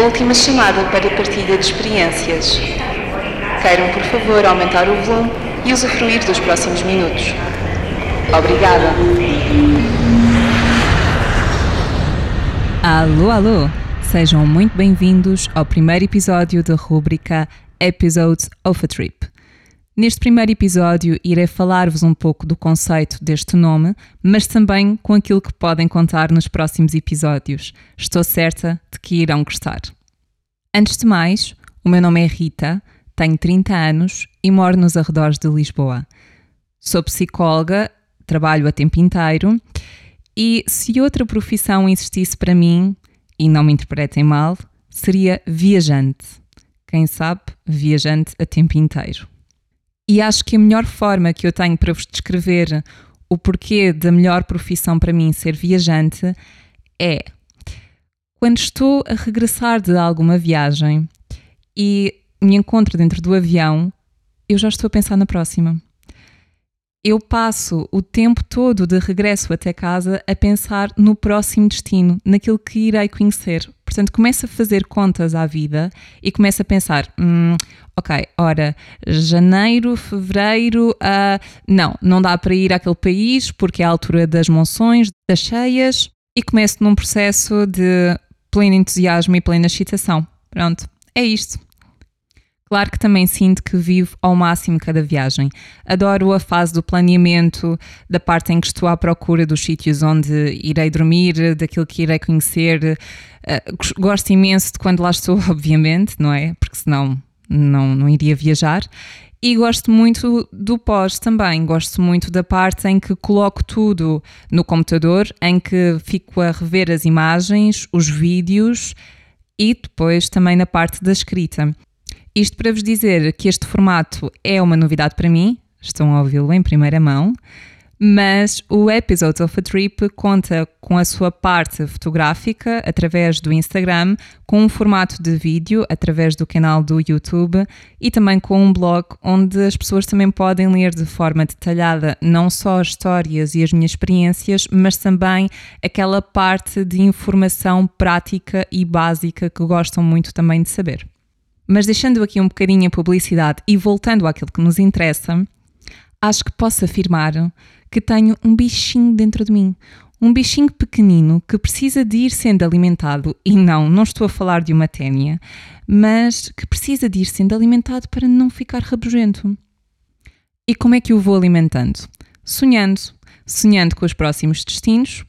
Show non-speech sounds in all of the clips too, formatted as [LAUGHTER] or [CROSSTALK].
Última chamada para partilha de experiências. Queiram, por favor, aumentar o volume e usufruir dos próximos minutos. Obrigada. Alô, alô! Sejam muito bem-vindos ao primeiro episódio da rúbrica Episodes of a Trip. Neste primeiro episódio, irei falar-vos um pouco do conceito deste nome, mas também com aquilo que podem contar nos próximos episódios. Estou certa de que irão gostar. Antes de mais, o meu nome é Rita, tenho 30 anos e moro nos arredores de Lisboa. Sou psicóloga, trabalho a tempo inteiro e se outra profissão existisse para mim, e não me interpretem mal, seria viajante. Quem sabe, viajante a tempo inteiro. E acho que a melhor forma que eu tenho para vos descrever o porquê da melhor profissão para mim ser viajante é quando estou a regressar de alguma viagem e me encontro dentro do avião, eu já estou a pensar na próxima eu passo o tempo todo de regresso até casa a pensar no próximo destino, naquilo que irei conhecer. Portanto, começo a fazer contas à vida e começo a pensar: hum, ok, ora, janeiro, fevereiro, uh, não, não dá para ir àquele país porque é a altura das monções, das cheias, e começo num processo de pleno entusiasmo e plena excitação. Pronto, é isto. Claro que também sinto que vivo ao máximo cada viagem. Adoro a fase do planeamento, da parte em que estou à procura dos sítios onde irei dormir, daquilo que irei conhecer. Uh, gosto imenso de quando lá estou, [LAUGHS] obviamente, não é? Porque senão não, não iria viajar. E gosto muito do pós também. Gosto muito da parte em que coloco tudo no computador, em que fico a rever as imagens, os vídeos e depois também na parte da escrita. Isto para vos dizer que este formato é uma novidade para mim, estão a ouvi-lo em primeira mão, mas o Episodes of a Trip conta com a sua parte fotográfica através do Instagram, com um formato de vídeo através do canal do YouTube e também com um blog onde as pessoas também podem ler de forma detalhada não só as histórias e as minhas experiências, mas também aquela parte de informação prática e básica que gostam muito também de saber. Mas deixando aqui um bocadinho a publicidade e voltando àquilo que nos interessa, acho que posso afirmar que tenho um bichinho dentro de mim. Um bichinho pequenino que precisa de ir sendo alimentado, e não, não estou a falar de uma ténia, mas que precisa de ir sendo alimentado para não ficar rabugento. E como é que o vou alimentando? Sonhando. Sonhando com os próximos destinos,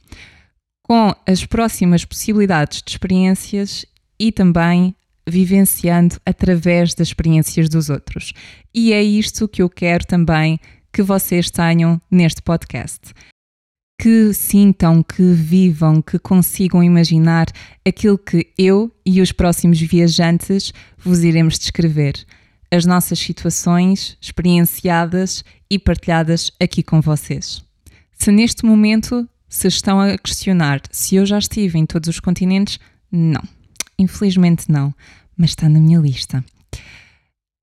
com as próximas possibilidades de experiências e também vivenciando através das experiências dos outros. E é isto que eu quero também que vocês tenham neste podcast. Que sintam, que vivam, que consigam imaginar aquilo que eu e os próximos viajantes vos iremos descrever. As nossas situações experienciadas e partilhadas aqui com vocês. Se neste momento se estão a questionar se eu já estive em todos os continentes, não. Infelizmente não mas está na minha lista.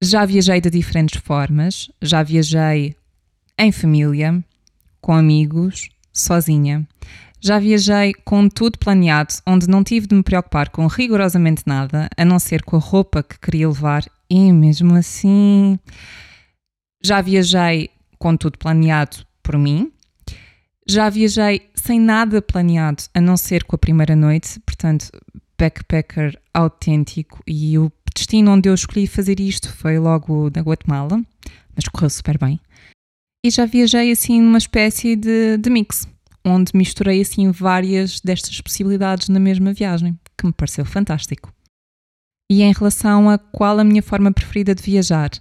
Já viajei de diferentes formas, já viajei em família, com amigos, sozinha. Já viajei com tudo planeado, onde não tive de me preocupar com rigorosamente nada, a não ser com a roupa que queria levar, e mesmo assim. Já viajei com tudo planeado por mim. Já viajei sem nada planeado, a não ser com a primeira noite, portanto, backpacker autêntico e o destino onde eu escolhi fazer isto foi logo da Guatemala, mas correu super bem. E já viajei assim numa espécie de, de mix, onde misturei assim várias destas possibilidades na mesma viagem, que me pareceu fantástico. E em relação a qual a minha forma preferida de viajar?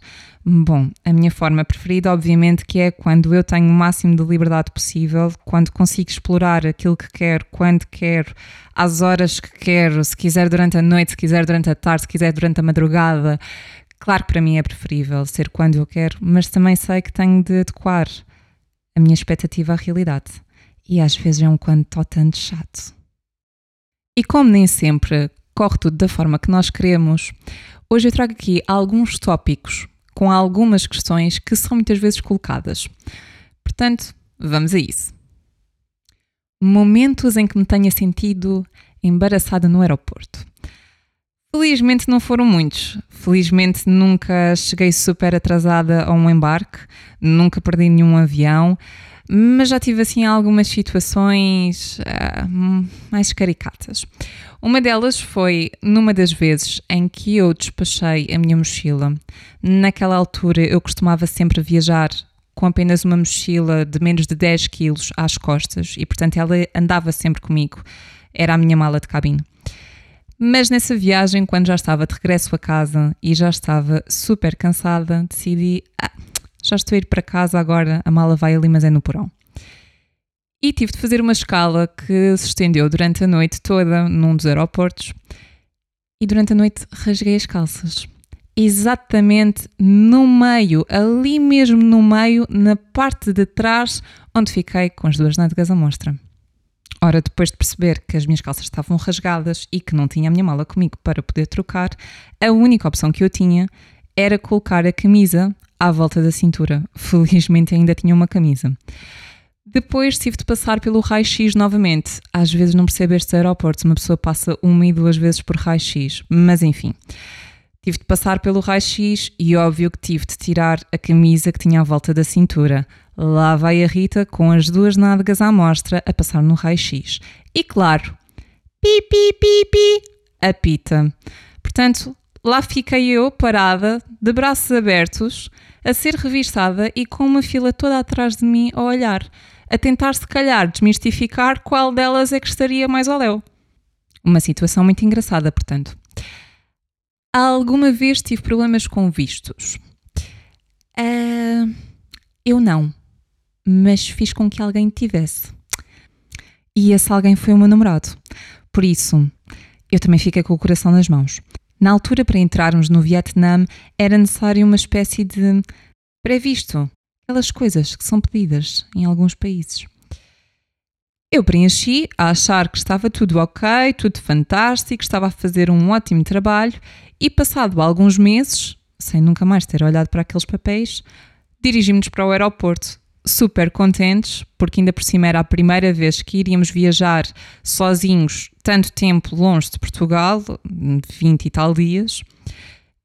Bom, a minha forma preferida, obviamente, que é quando eu tenho o máximo de liberdade possível, quando consigo explorar aquilo que quero, quando quero, às horas que quero, se quiser durante a noite, se quiser durante a tarde, se quiser durante a madrugada. Claro que para mim é preferível ser quando eu quero, mas também sei que tenho de adequar a minha expectativa à realidade. E às vezes é um quando tanto chato. E como nem sempre corre tudo da forma que nós queremos, hoje eu trago aqui alguns tópicos com algumas questões que são muitas vezes colocadas. Portanto, vamos a isso. Momentos em que me tenha sentido embaraçada no aeroporto. Felizmente não foram muitos. Felizmente nunca cheguei super atrasada a um embarque, nunca perdi nenhum avião, mas já tive assim algumas situações uh, mais caricatas. Uma delas foi numa das vezes em que eu despachei a minha mochila. Naquela altura eu costumava sempre viajar com apenas uma mochila de menos de 10 quilos às costas e, portanto, ela andava sempre comigo. Era a minha mala de cabine. Mas nessa viagem, quando já estava de regresso a casa e já estava super cansada, decidi: ah, já estou a ir para casa agora, a mala vai ali, mas é no porão. E tive de fazer uma escala que se estendeu durante a noite toda num dos aeroportos. E durante a noite rasguei as calças. Exatamente no meio, ali mesmo no meio, na parte de trás, onde fiquei com as duas nádegas à mostra. Ora, depois de perceber que as minhas calças estavam rasgadas e que não tinha a minha mala comigo para poder trocar, a única opção que eu tinha era colocar a camisa à volta da cintura. [LAUGHS] Felizmente ainda tinha uma camisa. Depois tive de passar pelo raio-x novamente. Às vezes não percebo estes aeroportos, uma pessoa passa uma e duas vezes por raio-x, mas enfim. Tive de passar pelo raio-x e óbvio que tive de tirar a camisa que tinha à volta da cintura. Lá vai a Rita com as duas nádegas à mostra a passar no raio-x. E claro, pi, pi, pi, pi, apita. Portanto, lá fiquei eu parada, de braços abertos, a ser revistada e com uma fila toda atrás de mim a olhar, a tentar se calhar desmistificar qual delas é que estaria mais ao léu. Uma situação muito engraçada, portanto. Alguma vez tive problemas com vistos? Uh, eu não mas fiz com que alguém tivesse. E esse alguém foi o meu namorado. Por isso, eu também fiquei com o coração nas mãos. Na altura, para entrarmos no Vietnã, era necessário uma espécie de previsto, aquelas coisas que são pedidas em alguns países. Eu preenchi a achar que estava tudo ok, tudo fantástico, estava a fazer um ótimo trabalho e, passado alguns meses, sem nunca mais ter olhado para aqueles papéis, dirigimos-nos para o aeroporto super contentes, porque ainda por cima era a primeira vez que iríamos viajar sozinhos tanto tempo longe de Portugal, 20 e tal dias.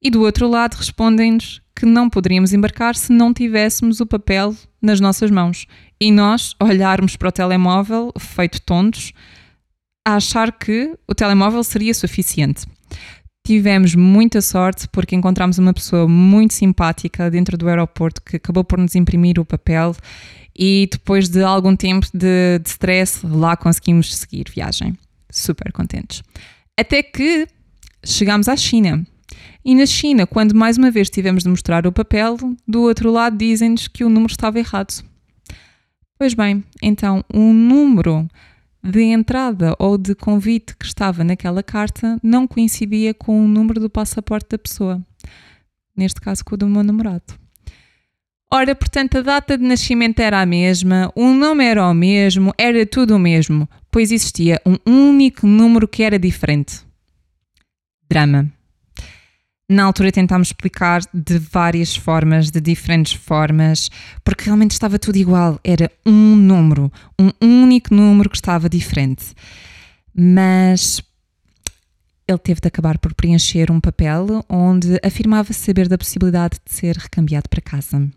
E do outro lado respondem-nos que não poderíamos embarcar se não tivéssemos o papel nas nossas mãos. E nós olharmos para o telemóvel, feito tontos, a achar que o telemóvel seria suficiente. Tivemos muita sorte porque encontramos uma pessoa muito simpática dentro do aeroporto que acabou por nos imprimir o papel e depois de algum tempo de, de stress, lá conseguimos seguir viagem. Super contentes. Até que chegámos à China. E na China, quando mais uma vez tivemos de mostrar o papel, do outro lado dizem-nos que o número estava errado. Pois bem, então o número de entrada ou de convite que estava naquela carta não coincidia com o número do passaporte da pessoa. Neste caso, com o do meu namorado. Ora, portanto, a data de nascimento era a mesma, o nome era o mesmo, era tudo o mesmo, pois existia um único número que era diferente. Drama. Na altura tentámos explicar de várias formas, de diferentes formas, porque realmente estava tudo igual. Era um número, um único número que estava diferente. Mas ele teve de acabar por preencher um papel onde afirmava saber da possibilidade de ser recambiado para casa.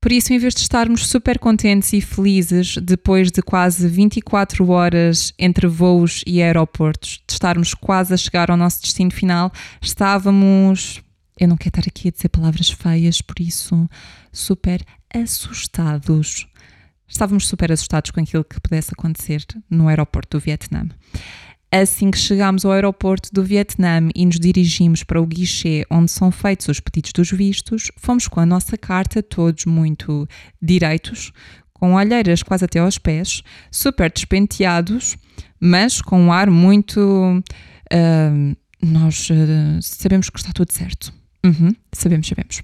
Por isso, em vez de estarmos super contentes e felizes depois de quase 24 horas entre voos e aeroportos, de estarmos quase a chegar ao nosso destino final, estávamos. Eu não quero estar aqui a dizer palavras feias, por isso, super assustados. Estávamos super assustados com aquilo que pudesse acontecer no aeroporto do Vietnã. Assim que chegámos ao aeroporto do Vietnã e nos dirigimos para o guichê onde são feitos os pedidos dos vistos, fomos com a nossa carta, todos muito direitos, com olheiras quase até aos pés, super despenteados, mas com um ar muito. Uh, nós uh, sabemos que está tudo certo. Uhum, sabemos, sabemos.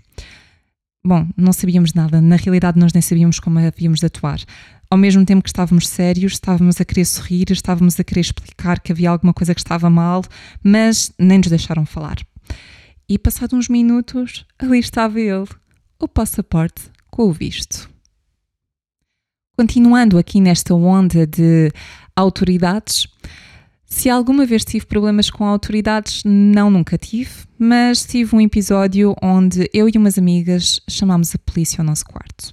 Bom, não sabíamos nada. Na realidade, nós nem sabíamos como havíamos de atuar ao mesmo tempo que estávamos sérios, estávamos a querer sorrir, estávamos a querer explicar que havia alguma coisa que estava mal, mas nem nos deixaram falar. E passados uns minutos, ali estava ele, o passaporte com o visto. Continuando aqui nesta onda de autoridades, Se alguma vez tive problemas com autoridades, não nunca tive, mas tive um episódio onde eu e umas amigas chamámos a polícia ao nosso quarto.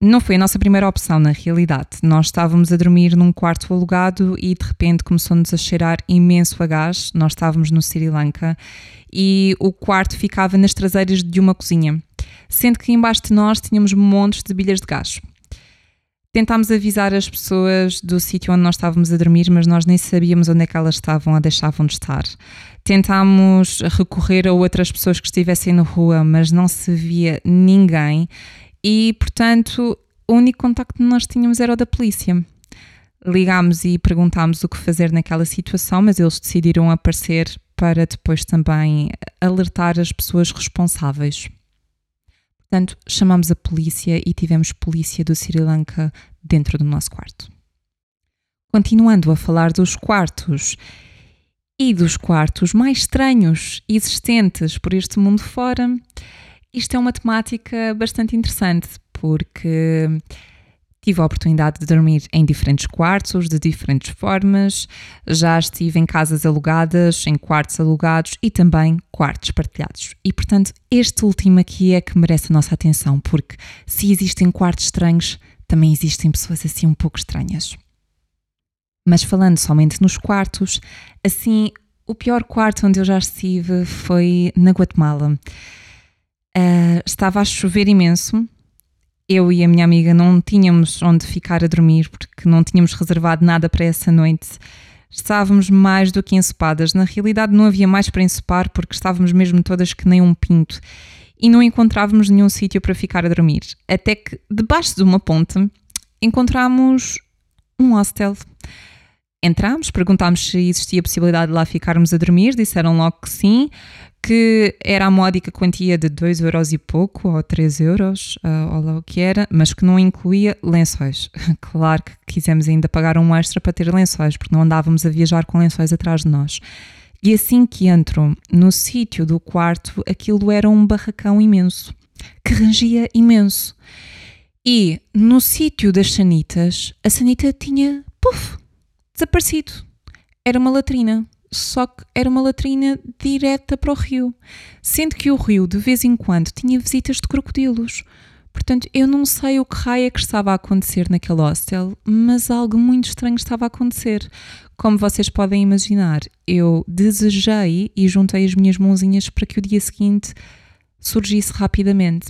Não foi a nossa primeira opção, na realidade. Nós estávamos a dormir num quarto alugado e de repente começou-nos a cheirar imenso a gás. Nós estávamos no Sri Lanka e o quarto ficava nas traseiras de uma cozinha, sendo que embaixo de nós tínhamos montes de bilhas de gás. Tentámos avisar as pessoas do sítio onde nós estávamos a dormir, mas nós nem sabíamos onde é que elas estavam ou deixavam de estar. Tentámos recorrer a outras pessoas que estivessem na rua, mas não se via ninguém e, portanto, o único contacto que nós tínhamos era o da polícia. Ligámos e perguntámos o que fazer naquela situação, mas eles decidiram aparecer para depois também alertar as pessoas responsáveis. Portanto, chamámos a polícia e tivemos polícia do Sri Lanka dentro do nosso quarto. Continuando a falar dos quartos e dos quartos mais estranhos existentes por este mundo fora, isto é uma temática bastante interessante porque tive a oportunidade de dormir em diferentes quartos, de diferentes formas. Já estive em casas alugadas, em quartos alugados e também quartos partilhados. E portanto, este último aqui é que merece a nossa atenção, porque se existem quartos estranhos, também existem pessoas assim um pouco estranhas. Mas falando somente nos quartos, assim, o pior quarto onde eu já estive foi na Guatemala. Uh, estava a chover imenso. Eu e a minha amiga não tínhamos onde ficar a dormir porque não tínhamos reservado nada para essa noite. Estávamos mais do que ensopadas. Na realidade, não havia mais para ensopar porque estávamos mesmo todas que nem um pinto e não encontrávamos nenhum sítio para ficar a dormir. Até que, debaixo de uma ponte, encontramos um hostel. Entramos, perguntámos se existia possibilidade de lá ficarmos a dormir, disseram logo que sim que era a módica quantia de 2 euros e pouco, ou 3 euros, uh, ou lá o que era, mas que não incluía lençóis. [LAUGHS] Claro que quisemos ainda pagar um extra para ter lençóis, porque não andávamos a viajar com lençóis atrás de nós. E assim que entro no sítio do quarto, aquilo era um barracão imenso, que rangia imenso. E no sítio das sanitas, a sanita tinha, puf, desaparecido. Era uma latrina só que era uma latrina direta para o rio, sendo que o rio de vez em quando tinha visitas de crocodilos. Portanto, eu não sei o que raio é que estava a acontecer naquele hostel, mas algo muito estranho estava a acontecer. Como vocês podem imaginar, eu desejei e juntei as minhas mãozinhas para que o dia seguinte surgisse rapidamente.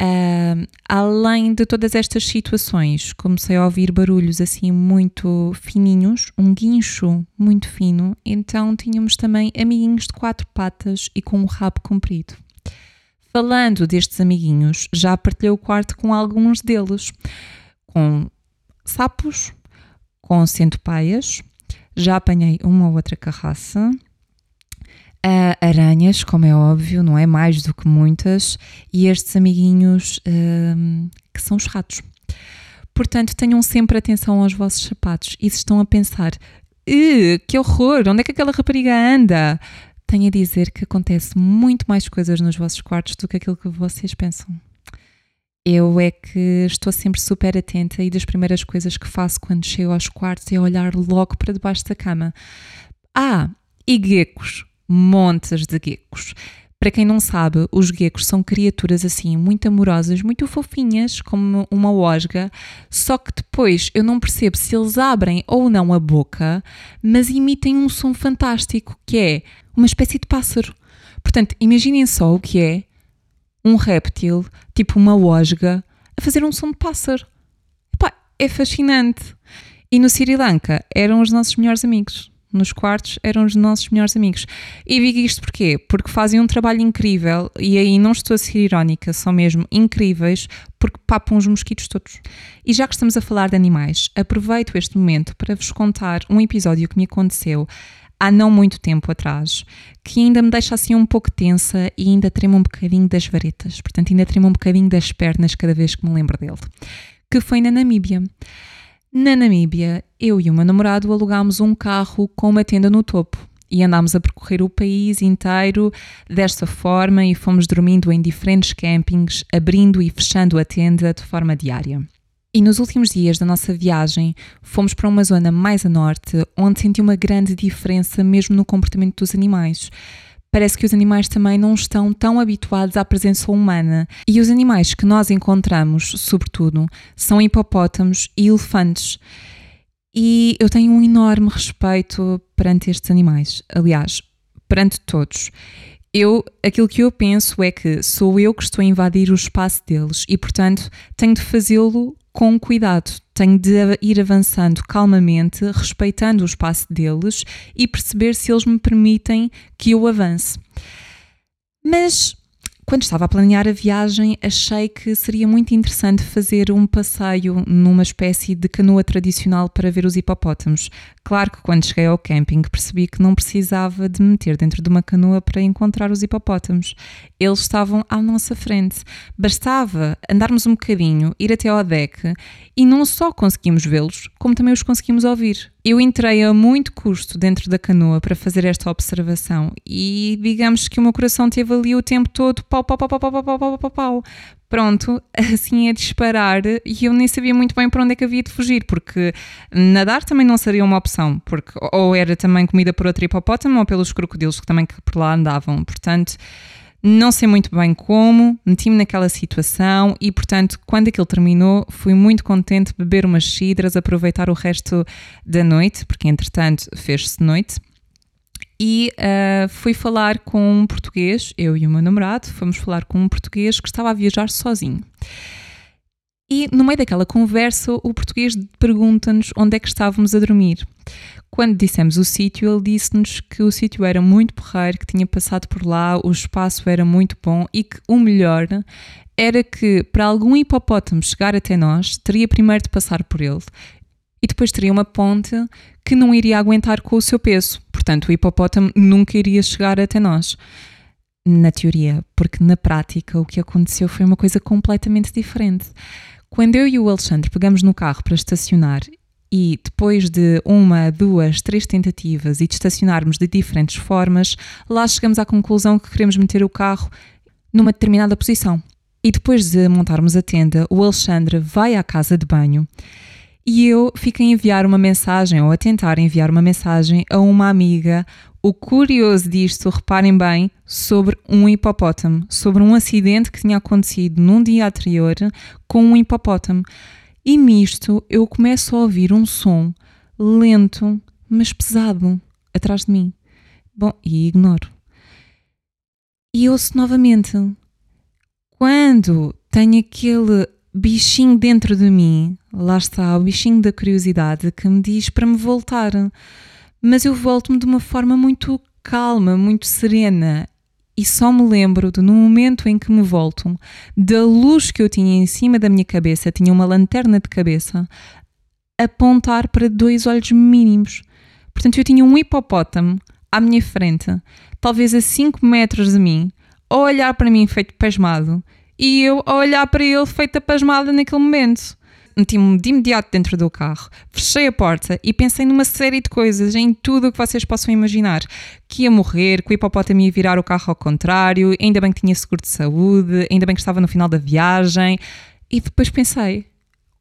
Uh, além de todas estas situações, comecei a ouvir barulhos assim muito fininhos, um guincho muito fino, então tínhamos também amiguinhos de quatro patas e com um rabo comprido. Falando destes amiguinhos, já partilhei o quarto com alguns deles, com sapos, com centopeias, já apanhei uma ou outra carraça, Uh, aranhas, como é óbvio, não é? Mais do que muitas, e estes amiguinhos uh, que são os ratos. Portanto, tenham sempre atenção aos vossos sapatos e se estão a pensar que horror, onde é que aquela rapariga anda? Tenho a dizer que acontece muito mais coisas nos vossos quartos do que aquilo que vocês pensam. Eu é que estou sempre super atenta e das primeiras coisas que faço quando chego aos quartos é olhar logo para debaixo da cama. Ah, e geckos montes de geckos. Para quem não sabe, os geckos são criaturas assim muito amorosas, muito fofinhas, como uma osga, só que depois eu não percebo se eles abrem ou não a boca, mas emitem um som fantástico, que é uma espécie de pássaro. Portanto, imaginem só o que é um réptil, tipo uma osga, a fazer um som de pássaro. Epá, é fascinante. E no Sri Lanka eram os nossos melhores amigos nos quartos eram os nossos melhores amigos. E digo isto porquê? Porque fazem um trabalho incrível e aí não estou a ser irónica, são mesmo incríveis porque papam os mosquitos todos. E já que estamos a falar de animais, aproveito este momento para vos contar um episódio que me aconteceu há não muito tempo atrás, que ainda me deixa assim um pouco tensa e ainda trema um bocadinho das varetas, portanto ainda trema um bocadinho das pernas cada vez que me lembro dele, que foi na Namíbia. Na Namíbia, eu e o meu namorado alugámos um carro com uma tenda no topo e andámos a percorrer o país inteiro desta forma e fomos dormindo em diferentes campings, abrindo e fechando a tenda de forma diária. E nos últimos dias da nossa viagem, fomos para uma zona mais a norte, onde senti uma grande diferença mesmo no comportamento dos animais. Parece que os animais também não estão tão habituados à presença humana. E os animais que nós encontramos, sobretudo, são hipopótamos e elefantes. E eu tenho um enorme respeito perante estes animais. Aliás, perante todos. Eu, aquilo que eu penso é que sou eu que estou a invadir o espaço deles e, portanto, tenho de fazê-lo com cuidado. Tenho de ir avançando calmamente, respeitando o espaço deles e perceber se eles me permitem que eu avance. Mas quando estava a planear a viagem, achei que seria muito interessante fazer um passeio numa espécie de canoa tradicional para ver os hipopótamos. Claro que quando cheguei ao camping percebi que não precisava de me meter dentro de uma canoa para encontrar os hipopótamos. Eles estavam à nossa frente. Bastava andarmos um bocadinho, ir até ao deck e não só conseguimos vê-los, como também os conseguimos ouvir. Eu entrei a muito custo dentro da canoa para fazer esta observação e digamos que o meu coração teve ali o tempo todo pau, pau, pau, pau, pau, pau, pau, pau, pau. Pronto, [LAUGHS] assim a disparar e eu nem sabia muito bem para onde é que havia de fugir, porque nadar também não seria uma opção, porque ou era também comida por outro hipopótamo ou pelos crocodilos que também por lá andavam. Portanto, não sei muito bem como, meti-me naquela situação e, portanto, quando aquilo terminou, fui muito contente beber umas cidras, aproveitar o resto da noite, porque entretanto fez-se noite. E uh, fui falar com um português, eu e o meu namorado, fomos falar com um português que estava a viajar sozinho. E no meio daquela conversa, o português pergunta-nos onde é que estávamos a dormir. Quando dissemos o sítio, ele disse-nos que o sítio era muito porreiro, que tinha passado por lá, o espaço era muito bom e que o melhor era que para algum hipopótamo chegar até nós, teria primeiro de passar por ele e depois teria uma ponte que não iria aguentar com o seu peso. Portanto, o hipopótamo nunca iria chegar até nós. Na teoria, porque na prática o que aconteceu foi uma coisa completamente diferente. Quando eu e o Alexandre pegamos no carro para estacionar e depois de uma, duas, três tentativas e de estacionarmos de diferentes formas, lá chegamos à conclusão que queremos meter o carro numa determinada posição. E depois de montarmos a tenda, o Alexandre vai à casa de banho e eu fico a enviar uma mensagem ou a tentar enviar uma mensagem a uma amiga. O curioso disto, reparem bem, sobre um hipopótamo, sobre um acidente que tinha acontecido num dia anterior com um hipopótamo. E nisto eu começo a ouvir um som lento, mas pesado, atrás de mim. Bom, e ignoro. E ouço novamente. Quando tenho aquele bichinho dentro de mim, lá está, o bichinho da curiosidade que me diz para me voltar. Mas eu volto-me de uma forma muito calma, muito serena e só me lembro de no momento em que me voltam, da luz que eu tinha em cima da minha cabeça, tinha uma lanterna de cabeça, apontar para dois olhos mínimos. Portanto, eu tinha um hipopótamo à minha frente, talvez a 5 metros de mim, a olhar para mim feito pasmado, e eu a olhar para ele feita pasmada naquele momento meti-me de imediato dentro do carro, fechei a porta e pensei numa série de coisas, em tudo o que vocês possam imaginar. Que ia morrer, que o hipopótamo ia virar o carro ao contrário, ainda bem que tinha seguro de saúde, ainda bem que estava no final da viagem. E depois pensei: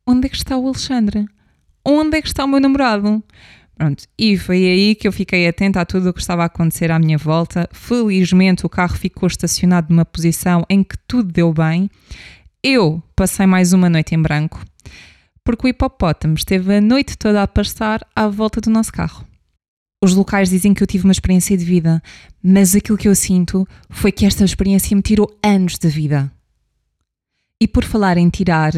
onde é que está o Alexandre? Onde é que está o meu namorado? Pronto, e foi aí que eu fiquei atenta a tudo o que estava a acontecer à minha volta. Felizmente o carro ficou estacionado numa posição em que tudo deu bem. Eu passei mais uma noite em branco porque o hipopótamo esteve a noite toda a passar à volta do nosso carro. Os locais dizem que eu tive uma experiência de vida, mas aquilo que eu sinto foi que esta experiência me tirou anos de vida. E por falar em tirar,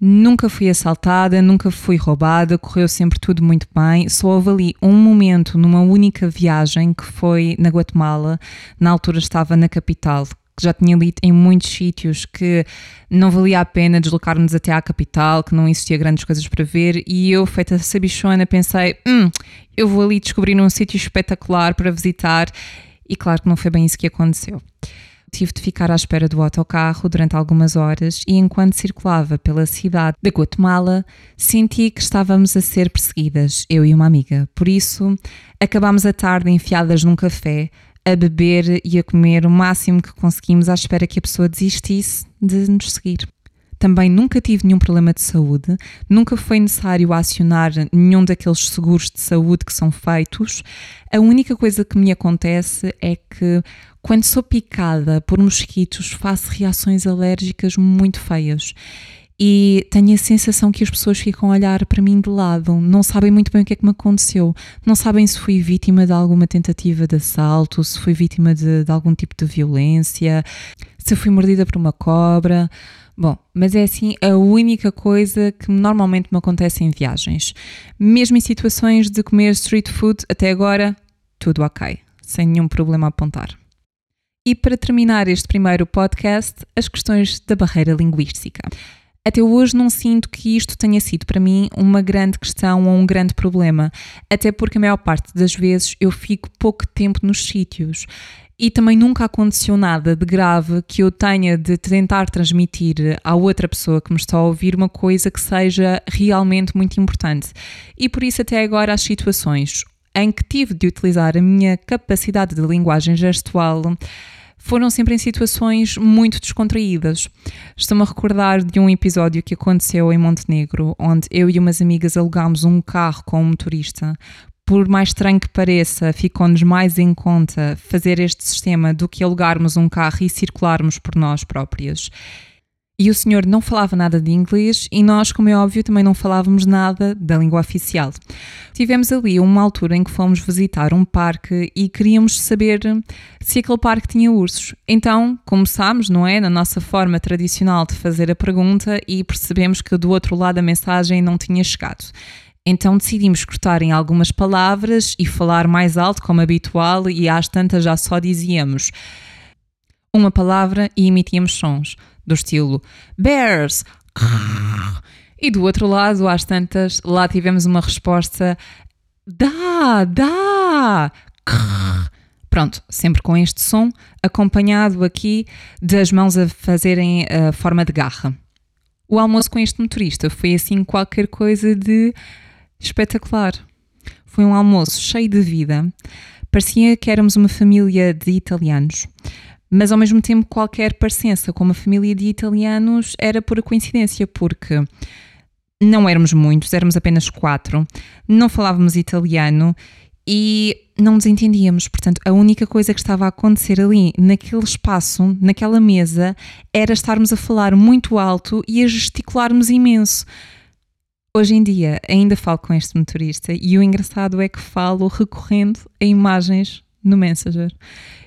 nunca fui assaltada, nunca fui roubada, correu sempre tudo muito bem. Só houve ali um momento numa única viagem que foi na Guatemala. Na altura estava na capital, que já tinha lido em muitos sítios que não valia a pena deslocar-nos até à capital, que não existia grandes coisas para ver, e eu, feita sabichona, pensei: hum, eu vou ali descobrir um sítio espetacular para visitar, e claro que não foi bem isso que aconteceu. Tive de ficar à espera do autocarro durante algumas horas e, enquanto circulava pela cidade de Guatemala, senti que estávamos a ser perseguidas, eu e uma amiga. Por isso, acabámos a tarde enfiadas num café, a beber e a comer o máximo que conseguimos à espera que a pessoa desistisse de nos seguir. também nunca tive nenhum problema de saúde, nunca foi necessário acionar nenhum daqueles seguros de saúde que são feitos. A única coisa que me acontece é que quando sou picada por mosquitos faço reações alérgicas muito feias e tenho a sensação que as pessoas ficam a olhar para mim de lado, não sabem muito bem o que é que me aconteceu, não sabem se fui vítima de alguma tentativa de assalto, se fui vítima de, de algum tipo de violência, se fui mordida por uma cobra. Bom, mas é assim a única coisa que normalmente me acontece em viagens. Mesmo em situações de comer street food, até agora, tudo ok, sem nenhum problema a apontar. E para terminar este primeiro podcast, as questões da barreira linguística. Até hoje não sinto que isto tenha sido para mim uma grande questão ou um grande problema, até porque a maior parte das vezes eu fico pouco tempo nos sítios. E também nunca aconteceu nada de grave que eu tenha de tentar transmitir à outra pessoa que me está a ouvir uma coisa que seja realmente muito importante. E por isso, até agora, as situações em que tive de utilizar a minha capacidade de linguagem gestual foram sempre em situações muito descontraídas. Estou-me a recordar de um episódio que aconteceu em Montenegro, onde eu e umas amigas alugámos um carro com um motorista. Por mais estranho que pareça, ficou-nos mais em conta fazer este sistema do que alugarmos um carro e circularmos por nós próprias. E o senhor não falava nada de inglês e nós, como é óbvio, também não falávamos nada da língua oficial. Tivemos ali uma altura em que fomos visitar um parque e queríamos saber se aquele parque tinha ursos. Então começámos, não é? Na nossa forma tradicional de fazer a pergunta e percebemos que do outro lado a mensagem não tinha chegado. Então decidimos cortar em algumas palavras e falar mais alto, como habitual, e às tantas já só dizíamos uma palavra e emitíamos sons do estilo Bears. E do outro lado, às tantas, lá tivemos uma resposta Dá, dá. Pronto, sempre com este som, acompanhado aqui das mãos a fazerem a forma de garra. O almoço com este motorista foi assim qualquer coisa de espetacular. Foi um almoço cheio de vida. Parecia que éramos uma família de italianos mas ao mesmo tempo qualquer parecença com uma família de italianos era pura coincidência, porque não éramos muitos, éramos apenas quatro, não falávamos italiano e não nos entendíamos. Portanto, a única coisa que estava a acontecer ali, naquele espaço, naquela mesa, era estarmos a falar muito alto e a gesticularmos imenso. Hoje em dia ainda falo com este motorista e o engraçado é que falo recorrendo a imagens no Messenger.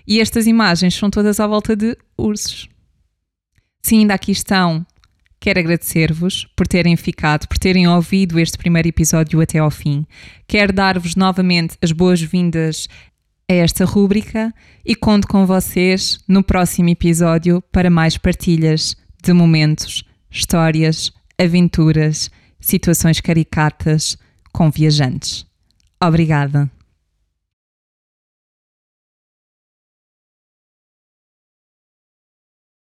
E estas imagens são todas à volta de ursos. Se ainda aqui estão, quero agradecer-vos por terem ficado, por terem ouvido este primeiro episódio até ao fim. Quero dar-vos novamente as boas-vindas a esta rúbrica e conto com vocês no próximo episódio para mais partilhas de momentos, histórias, aventuras, situações caricatas com viajantes. Obrigada.